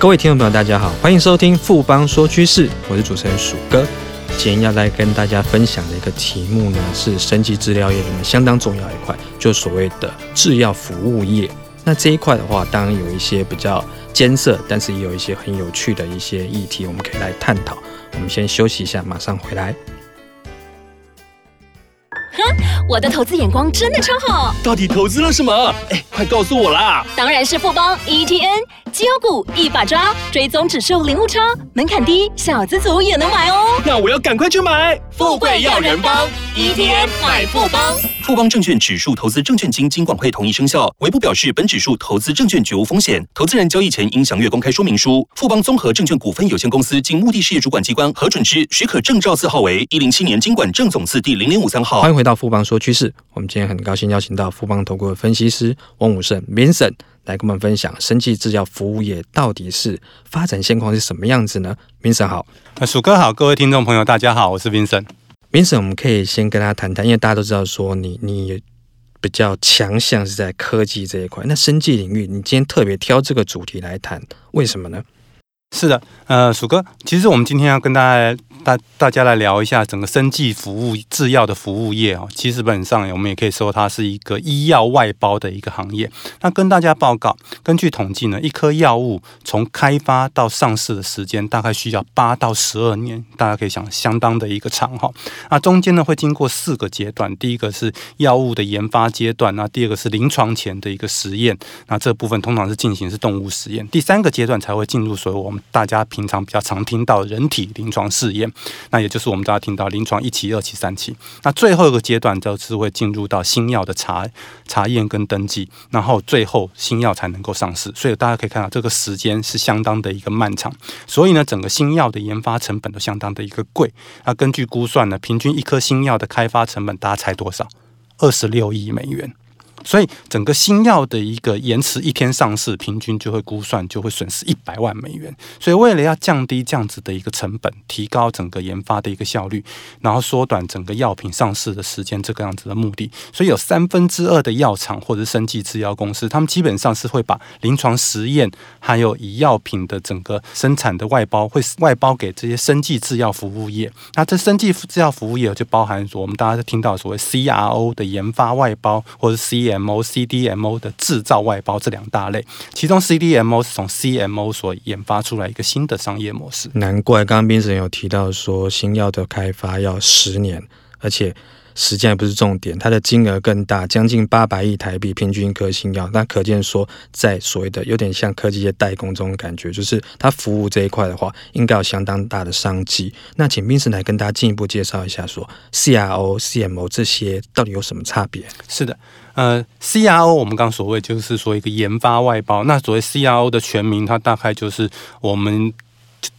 各位听众朋友，大家好，欢迎收听富邦说趋势，我是主持人鼠哥。今天要来跟大家分享的一个题目呢，是生技制药业里面相当重要一块，就所谓的制药服务业。那这一块的话，当然有一些比较艰涩，但是也有一些很有趣的一些议题，我们可以来探讨。我们先休息一下，马上回来。哼，我的投资眼光真的超好。到底投资了什么？哎，快告诉我啦！当然是富邦 ETN，绩优股一把抓，追踪指数零误差，门槛低，小资族也能买哦。那我要赶快去买。富贵要人帮，ETF 买富邦。富邦证券指数投资证券经金管会同意生效，唯不表示本指数投资证券绝无风险。投资人交易前应详阅公开说明书。富邦综合证券股份有限公司经目的事业主管机关核准之许可证照字号为一零七年经管证总字第零零五三号。欢迎回到富邦说趋势，我们今天很高兴邀请到富邦投顾的分析师翁武胜 Vincent 来跟我们分享生技制药服务业到底是发展现况是什么样子呢？Vincent 好，鼠哥好，各位听众朋友大家好，我是 Vincent。Vincent，我们可以先跟他谈谈，因为大家都知道说你你比较强项是在科技这一块，那生技领域你今天特别挑这个主题来谈，为什么呢？是的，呃，鼠哥，其实我们今天要跟大家。大大家来聊一下整个生技服务制药的服务业哦，其实本上我们也可以说它是一个医药外包的一个行业。那跟大家报告，根据统计呢，一颗药物从开发到上市的时间大概需要八到十二年，大家可以想相当的一个长哈。那中间呢会经过四个阶段，第一个是药物的研发阶段，那第二个是临床前的一个实验，那这部分通常是进行是动物实验，第三个阶段才会进入所谓我们大家平常比较常听到人体临床试验。那也就是我们大家听到临床一期、二期、三期，那最后一个阶段就是会进入到新药的查查验跟登记，然后最后新药才能够上市。所以大家可以看到这个时间是相当的一个漫长。所以呢，整个新药的研发成本都相当的一个贵。那根据估算呢，平均一颗新药的开发成本，大家猜多少？二十六亿美元。所以整个新药的一个延迟一天上市，平均就会估算就会损失一百万美元。所以为了要降低这样子的一个成本，提高整个研发的一个效率，然后缩短整个药品上市的时间，这个样子的目的，所以有三分之二的药厂或者是生技制药公司，他们基本上是会把临床实验还有以药品的整个生产的外包，会外包给这些生技制药服务业。那这生技制药服务业就包含我们大家都听到所谓 CRO 的研发外包，或者 CM CMO、CDMO 的制造外包这两大类，其中 CDMO 是从 CMO 所研发出来一个新的商业模式。难怪刚刚 Vincent 有提到说，新药的开发要十年，而且。时间也不是重点，它的金额更大，将近八百亿台币，平均一颗新药。那可见说，在所谓的有点像科技业代工这种感觉，就是它服务这一块的话，应该有相当大的商机。那请 Vincent 来跟大家进一步介绍一下说，说 CRO、CMO 这些到底有什么差别？是的，呃，CRO 我们刚所谓就是说一个研发外包，那所谓 CRO 的全名，它大概就是我们。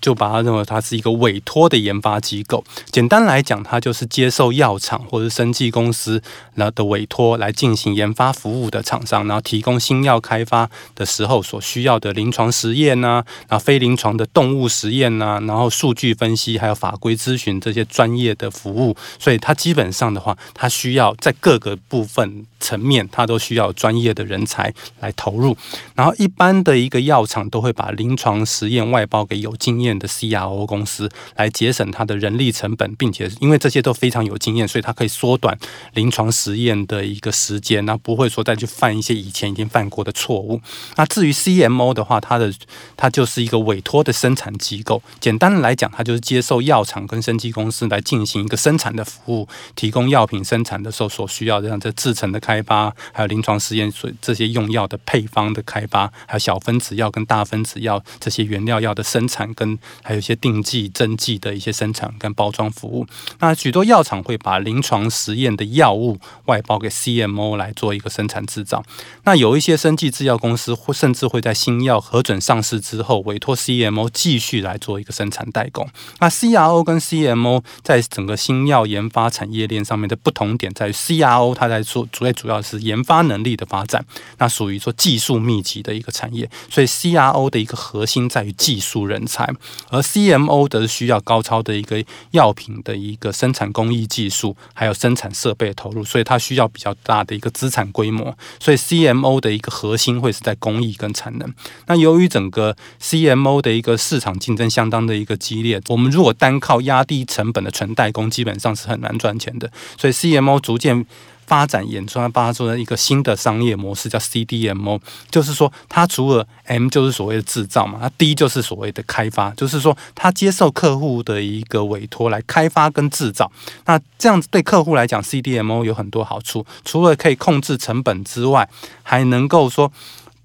就把它认为它是一个委托的研发机构。简单来讲，它就是接受药厂或者生技公司那的委托来进行研发服务的厂商，然后提供新药开发的时候所需要的临床实验呐，然后非临床的动物实验呐，然后数据分析还有法规咨询这些专业的服务。所以它基本上的话，它需要在各个部分层面，它都需要专业的人才来投入。然后一般的一个药厂都会把临床实验外包给有经验的 CRO 公司来节省它的人力成本，并且因为这些都非常有经验，所以它可以缩短临床实验的一个时间，那不会说再去犯一些以前已经犯过的错误。那至于 CMO 的话，它的它就是一个委托的生产机构。简单的来讲，它就是接受药厂跟生技公司来进行一个生产的服务，提供药品生产的时候所需要的这样制程的开发，还有临床实验所这些用药的配方的开发，还有小分子药跟大分子药这些原料药的生产。跟还有一些定剂、针剂的一些生产跟包装服务，那许多药厂会把临床实验的药物外包给 CMO 来做一个生产制造。那有一些生技制药公司会甚至会在新药核准上市之后，委托 CMO 继续来做一个生产代工。那 CRO 跟 CMO 在整个新药研发产业链上面的不同点在于，CRO 它在做主要主要是研发能力的发展，那属于说技术密集的一个产业，所以 CRO 的一个核心在于技术人才。而 CMO 则是需要高超的一个药品的一个生产工艺技术，还有生产设备投入，所以它需要比较大的一个资产规模。所以 CMO 的一个核心会是在工艺跟产能。那由于整个 CMO 的一个市场竞争相当的一个激烈，我们如果单靠压低成本的纯代工，基本上是很难赚钱的。所以 CMO 逐渐。发展演出来，发出了一个新的商业模式，叫 CDMO，就是说，它除了 M 就是所谓的制造嘛，它 D 就是所谓的开发，就是说，它接受客户的一个委托来开发跟制造。那这样子对客户来讲，CDMO 有很多好处，除了可以控制成本之外，还能够说。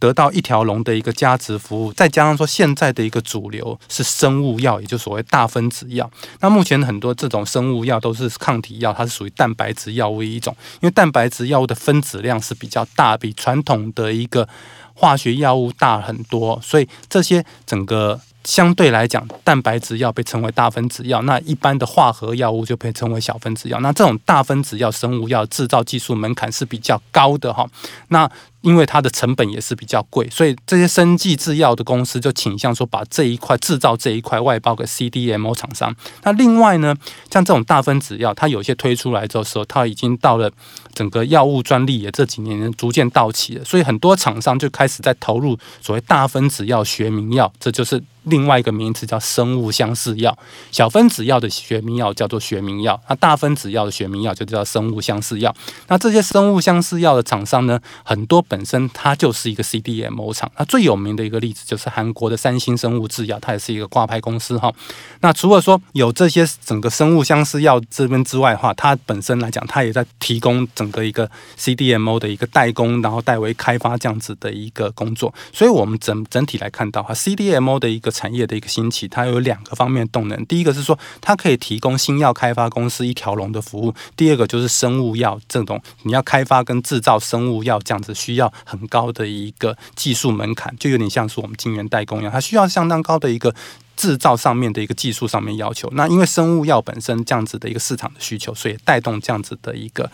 得到一条龙的一个加值服务，再加上说现在的一个主流是生物药，也就所谓大分子药。那目前很多这种生物药都是抗体药，它是属于蛋白质药物一种，因为蛋白质药物的分子量是比较大，比传统的一个化学药物大很多，所以这些整个。相对来讲，蛋白质药被称为大分子药，那一般的化合药物就被称为小分子药。那这种大分子药生物药制造技术门槛是比较高的哈。那因为它的成本也是比较贵，所以这些生技制药的公司就倾向说把这一块制造这一块外包给 CDMO 厂商。那另外呢，像这种大分子药，它有些推出来之后，它已经到了整个药物专利也这几年逐渐到期了，所以很多厂商就开始在投入所谓大分子药学名药，这就是。另外一个名词叫生物相似药，小分子药的学名药叫做学名药，那大分子药的学名药就叫生物相似药。那这些生物相似药的厂商呢，很多本身它就是一个 CDMO 厂。那最有名的一个例子就是韩国的三星生物制药，它也是一个挂牌公司哈。那除了说有这些整个生物相似药这边之外的话，它本身来讲，它也在提供整个一个 CDMO 的一个代工，然后代为开发这样子的一个工作。所以我们整整体来看到哈，CDMO 的一个。产业的一个兴起，它有两个方面动能。第一个是说，它可以提供新药开发公司一条龙的服务；第二个就是生物药这种，你要开发跟制造生物药这样子，需要很高的一个技术门槛，就有点像是我们晶圆代工一样，它需要相当高的一个制造上面的一个技术上面要求。那因为生物药本身这样子的一个市场的需求，所以带动这样子的一个。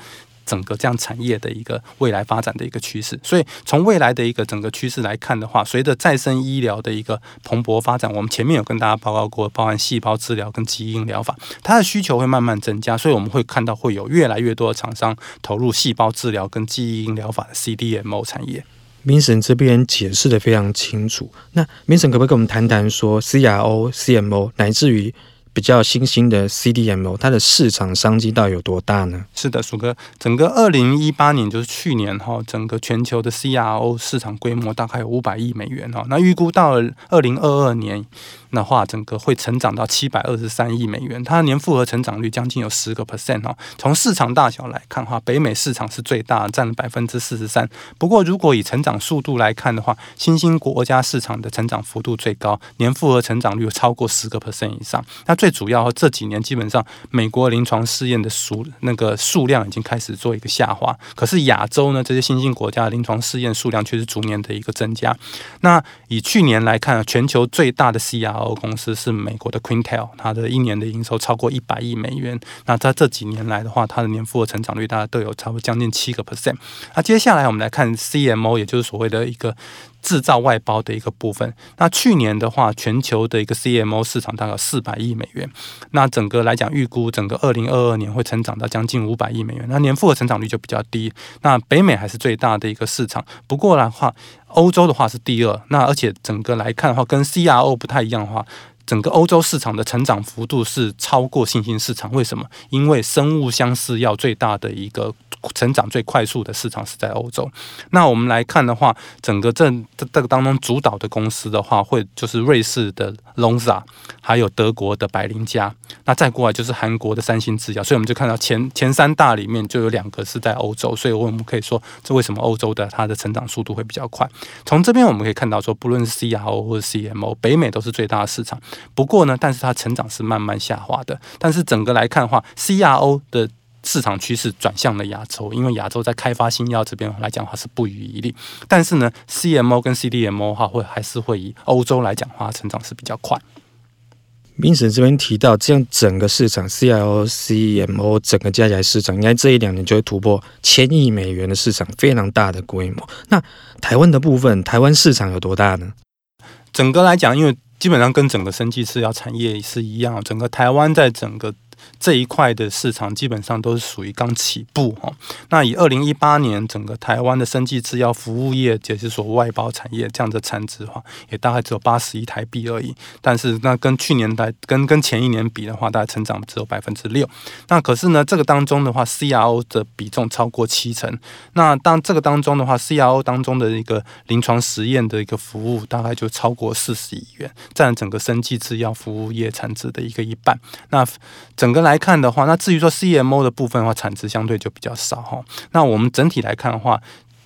整个这样产业的一个未来发展的一个趋势，所以从未来的一个整个趋势来看的话，随着再生医疗的一个蓬勃发展，我们前面有跟大家报告过，包含细胞治疗跟基因疗法，它的需求会慢慢增加，所以我们会看到会有越来越多的厂商投入细胞治疗跟基因疗法的 CDMO 产业。明神这边解释得非常清楚，那明神可不可以跟我们谈谈说 CRO、CMO 乃至于？比较新兴的 CDMO，它的市场商机到底有多大呢？是的，鼠哥，整个二零一八年就是去年哈，整个全球的 CRO 市场规模大概有五百亿美元哈，那预估到二零二二年。的话，整个会成长到七百二十三亿美元，它年复合成长率将近有十个 percent 哦。从市场大小来看的话，北美市场是最大，占了百分之四十三。不过，如果以成长速度来看的话，新兴国家市场的成长幅度最高，年复合成长率超过十个 percent 以上。那最主要这几年，基本上美国临床试验的数那个数量已经开始做一个下滑，可是亚洲呢，这些新兴国家临床试验数量却是逐年的一个增加。那以去年来看，全球最大的 CR 公司是美国的 Quintel，它的一年的营收超过一百亿美元。那在这几年来的话，它的年复合成长率大概都有差不多将近七个 percent。那接下来我们来看 CMO，也就是所谓的一个制造外包的一个部分。那去年的话，全球的一个 CMO 市场大概四百亿美元。那整个来讲，预估整个二零二二年会成长到将近五百亿美元。那年复合成长率就比较低。那北美还是最大的一个市场，不过的话。欧洲的话是第二，那而且整个来看的话，跟 CRO 不太一样的话，整个欧洲市场的成长幅度是超过新兴市场。为什么？因为生物相似药最大的一个。成长最快速的市场是在欧洲。那我们来看的话，整个这这个当中主导的公司的话，会就是瑞士的 Lonza，还有德国的百灵家。那再过来就是韩国的三星制药。所以我们就看到前前三大里面就有两个是在欧洲。所以我们可以说，这为什么欧洲的它的成长速度会比较快？从这边我们可以看到说，不论是 CRO 或者 CMO，北美都是最大的市场。不过呢，但是它成长是慢慢下滑的。但是整个来看的话，CRO 的市场趋势转向了亚洲，因为亚洲在开发新药这边来讲的话是不遗余力。但是呢，CMO 跟 CDMO 的话会还是会以欧洲来讲的话成长是比较快。Vincent 这边提到，这样整个市场 CRO、CMO 整个加起来市场，应该这一两年就会突破千亿美元的市场，非常大的规模。那台湾的部分，台湾市场有多大呢？整个来讲，因为基本上跟整个生技制药产业是一样，整个台湾在整个。这一块的市场基本上都是属于刚起步哈。那以二零一八年整个台湾的生技制药服务业，也就是说外包产业这样的产值的话，也大概只有八十亿台币而已。但是那跟去年代跟跟前一年比的话，大概成长只有百分之六。那可是呢，这个当中的话，CRO 的比重超过七成。那当这个当中的话，CRO 当中的一个临床实验的一个服务，大概就超过四十亿元，占整个生技制药服务业产值的一个一半。那整整个来看的话，那至于说 CMO 的部分的话，产值相对就比较少哈。那我们整体来看的话，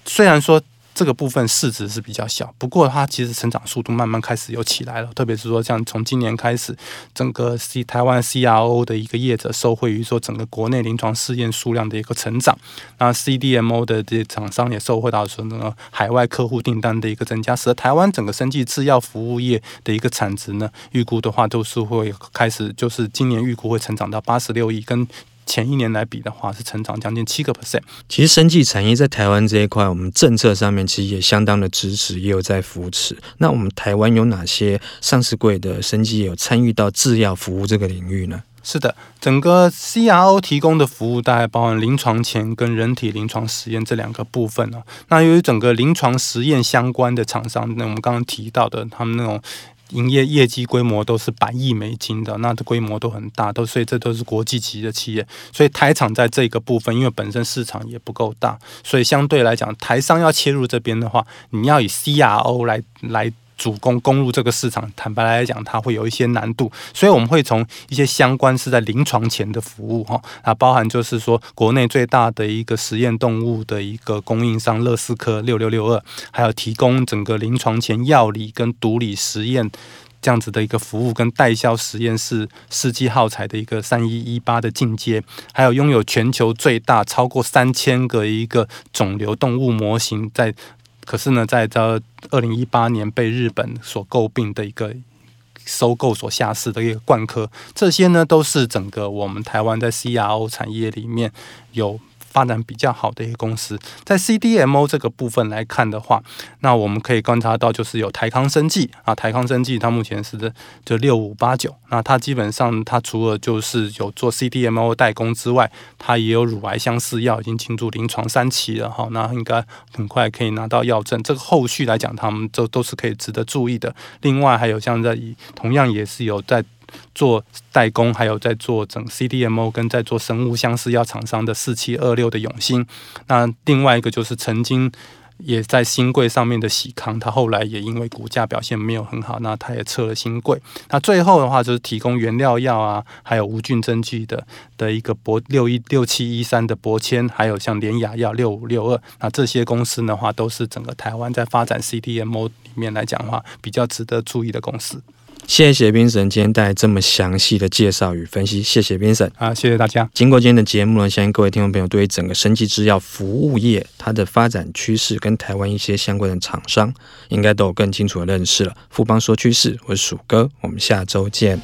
虽然说。这个部分市值是比较小，不过它其实成长速度慢慢开始有起来了。特别是说，像从今年开始，整个 C 台湾 CRO 的一个业者受惠于说整个国内临床试验数量的一个成长，那 CDMO 的这些厂商也受惠到说那个海外客户订单的一个增加，使得台湾整个生技制药服务业的一个产值呢，预估的话都是会开始，就是今年预估会成长到八十六亿跟。前一年来比的话，是成长将近七个 percent。其实生技产业在台湾这一块，我们政策上面其实也相当的支持，也有在扶持。那我们台湾有哪些上市柜的生技有参与到制药服务这个领域呢？是的，整个 CRO 提供的服务大概包含临床前跟人体临床实验这两个部分哦。那由于整个临床实验相关的厂商，那我们刚刚提到的他们那种。营业业绩规模都是百亿美金的，那这规模都很大，都所以这都是国际级的企业。所以台厂在这个部分，因为本身市场也不够大，所以相对来讲，台商要切入这边的话，你要以 CRO 来来。主攻攻入这个市场，坦白来讲，它会有一些难度，所以我们会从一些相关是在临床前的服务哈，啊，包含就是说国内最大的一个实验动物的一个供应商乐思科六六六二，还有提供整个临床前药理跟毒理实验这样子的一个服务，跟代销实验室世纪耗材的一个三一一八的进阶，还有拥有全球最大超过三千个一个肿瘤动物模型在。可是呢，在这二零一八年被日本所诟病的一个收购所下市的一个冠科，这些呢都是整个我们台湾在 CRO 产业里面有。发展比较好的一个公司，在 CDMO 这个部分来看的话，那我们可以观察到，就是有台康生技啊，台康生技它目前是的就六五八九，那它基本上它除了就是有做 CDMO 代工之外，它也有乳癌相似药已经进入临床三期了哈，那应该很快可以拿到药证，这个后续来讲，他们都都是可以值得注意的。另外还有像在同样也是有在。做代工，还有在做整 CDMO 跟在做生物相似药厂商的四七二六的永兴。那另外一个就是曾经也在新贵上面的喜康，它后来也因为股价表现没有很好，那它也撤了新贵。那最后的话就是提供原料药啊，还有无菌针剂的的一个博六一六七一三的博谦，还有像联雅药六五六二。那这些公司的话，都是整个台湾在发展 CDMO 里面来讲的话，比较值得注意的公司。谢谢冰神今天带来这么详细的介绍与分析，谢谢冰神啊，谢谢大家。经过今天的节目呢，相信各位听众朋友对于整个生技制药服务业它的发展趋势跟台湾一些相关的厂商，应该都有更清楚的认识了。富邦说趋势，我是鼠哥，我们下周见。